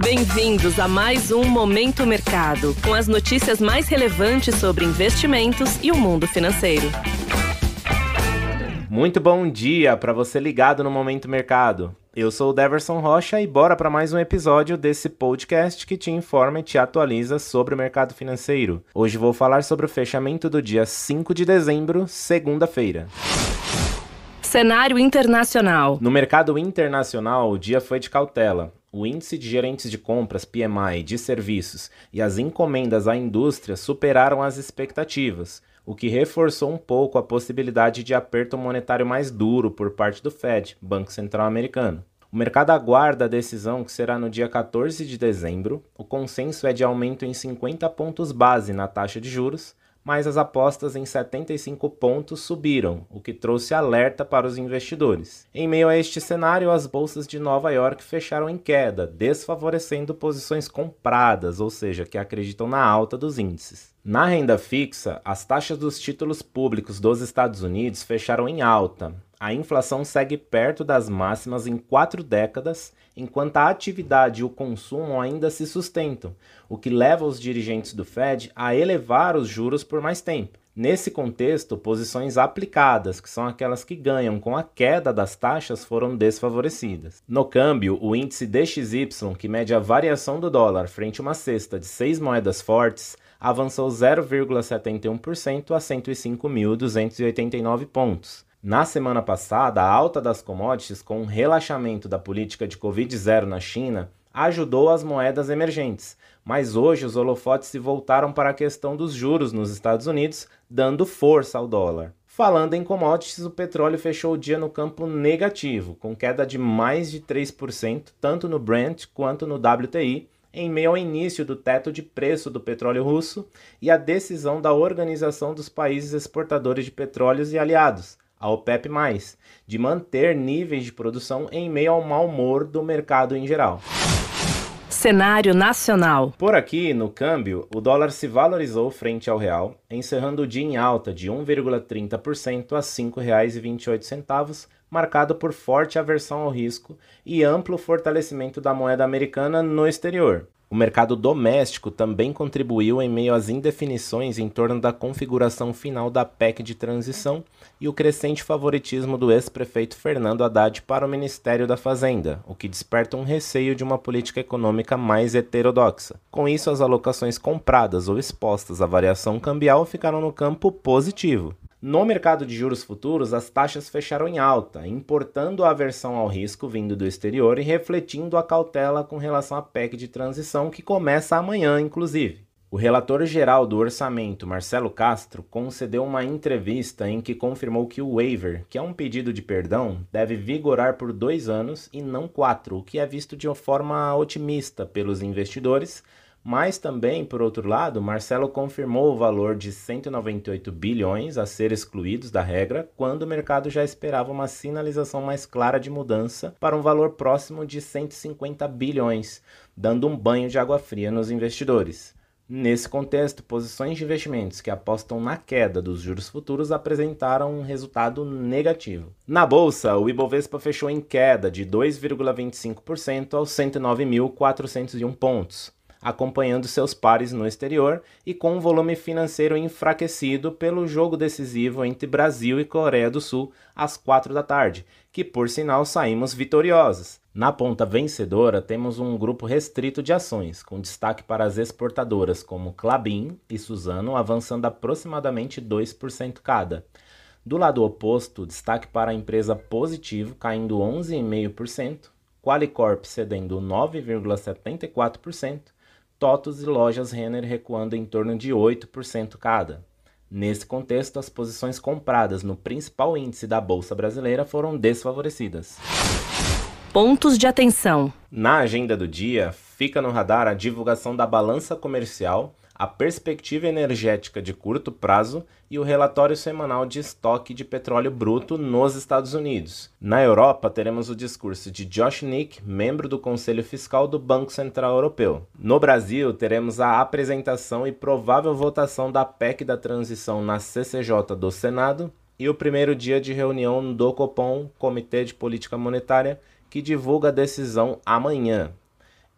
Bem-vindos a mais um Momento Mercado, com as notícias mais relevantes sobre investimentos e o mundo financeiro. Muito bom dia para você ligado no Momento Mercado. Eu sou o Deverson Rocha e bora para mais um episódio desse podcast que te informa e te atualiza sobre o mercado financeiro. Hoje vou falar sobre o fechamento do dia 5 de dezembro, segunda-feira. Cenário internacional. No mercado internacional, o dia foi de cautela. O índice de gerentes de compras PMI de serviços e as encomendas à indústria superaram as expectativas, o que reforçou um pouco a possibilidade de aperto monetário mais duro por parte do Fed, Banco Central Americano. O mercado aguarda a decisão que será no dia 14 de dezembro. O consenso é de aumento em 50 pontos base na taxa de juros, mas as apostas em 75 pontos subiram, o que trouxe alerta para os investidores. Em meio a este cenário, as bolsas de Nova York fecharam em queda, desfavorecendo posições compradas, ou seja, que acreditam na alta dos índices. Na renda fixa, as taxas dos títulos públicos dos Estados Unidos fecharam em alta, a inflação segue perto das máximas em quatro décadas, enquanto a atividade e o consumo ainda se sustentam, o que leva os dirigentes do Fed a elevar os juros por mais tempo. Nesse contexto, posições aplicadas, que são aquelas que ganham com a queda das taxas, foram desfavorecidas. No câmbio, o índice DXY, que mede a variação do dólar frente a uma cesta de seis moedas fortes, avançou 0,71% a 105.289 pontos. Na semana passada, a alta das commodities, com o relaxamento da política de Covid-0 na China, ajudou as moedas emergentes, mas hoje os holofotes se voltaram para a questão dos juros nos Estados Unidos, dando força ao dólar. Falando em commodities, o petróleo fechou o dia no campo negativo, com queda de mais de 3%, tanto no Brent quanto no WTI, em meio ao início do teto de preço do petróleo russo e a decisão da Organização dos Países Exportadores de Petróleos e Aliados, a OPEP+, de manter níveis de produção em meio ao mau humor do mercado em geral. Cenário nacional. Por aqui, no câmbio, o dólar se valorizou frente ao real, encerrando o dia em alta de 1,30% a R$ 5,28, marcado por forte aversão ao risco e amplo fortalecimento da moeda americana no exterior. O mercado doméstico também contribuiu em meio às indefinições em torno da configuração final da PEC de transição e o crescente favoritismo do ex-prefeito Fernando Haddad para o Ministério da Fazenda, o que desperta um receio de uma política econômica mais heterodoxa. Com isso, as alocações compradas ou expostas à variação cambial ficaram no campo positivo. No mercado de juros futuros, as taxas fecharam em alta, importando a aversão ao risco vindo do exterior e refletindo a cautela com relação à PEC de transição que começa amanhã, inclusive. O relator geral do orçamento, Marcelo Castro, concedeu uma entrevista em que confirmou que o waiver, que é um pedido de perdão, deve vigorar por dois anos e não quatro, o que é visto de uma forma otimista pelos investidores, mas também, por outro lado, Marcelo confirmou o valor de 198 bilhões a ser excluídos da regra, quando o mercado já esperava uma sinalização mais clara de mudança para um valor próximo de 150 bilhões, dando um banho de água fria nos investidores. Nesse contexto, posições de investimentos que apostam na queda dos juros futuros apresentaram um resultado negativo. Na bolsa, o Ibovespa fechou em queda de 2,25% aos 109.401 pontos acompanhando seus pares no exterior e com um volume financeiro enfraquecido pelo jogo decisivo entre Brasil e Coreia do Sul às 4 da tarde, que por sinal saímos vitoriosos. Na ponta vencedora, temos um grupo restrito de ações, com destaque para as exportadoras como Clabin e Suzano, avançando aproximadamente 2% cada. Do lado oposto, destaque para a empresa Positivo, caindo 11,5%, Qualicorp cedendo 9,74%, TOTOS e lojas Renner recuando em torno de 8% cada. Nesse contexto, as posições compradas no principal índice da Bolsa Brasileira foram desfavorecidas. Pontos de atenção. Na agenda do dia, fica no radar a divulgação da balança comercial a perspectiva energética de curto prazo e o relatório semanal de estoque de petróleo bruto nos Estados Unidos. Na Europa, teremos o discurso de Josh Nick, membro do Conselho Fiscal do Banco Central Europeu. No Brasil, teremos a apresentação e provável votação da PEC da transição na CCJ do Senado e o primeiro dia de reunião do Copom, Comitê de Política Monetária, que divulga a decisão amanhã.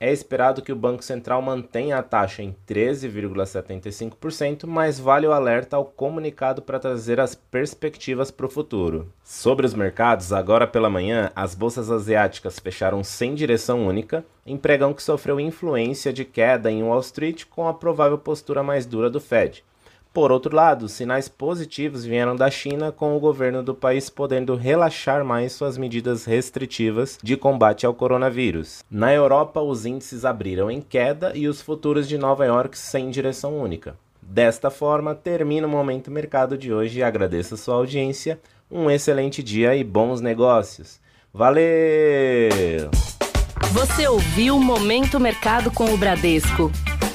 É esperado que o Banco Central mantenha a taxa em 13,75%, mas vale o alerta ao comunicado para trazer as perspectivas para o futuro. Sobre os mercados, agora pela manhã, as bolsas asiáticas fecharam sem direção única, em pregão que sofreu influência de queda em Wall Street com a provável postura mais dura do Fed. Por outro lado, sinais positivos vieram da China, com o governo do país podendo relaxar mais suas medidas restritivas de combate ao coronavírus. Na Europa, os índices abriram em queda e os futuros de Nova York sem direção única. Desta forma, termina o Momento Mercado de hoje e agradeço a sua audiência. Um excelente dia e bons negócios. Valeu! Você ouviu Momento Mercado com o Bradesco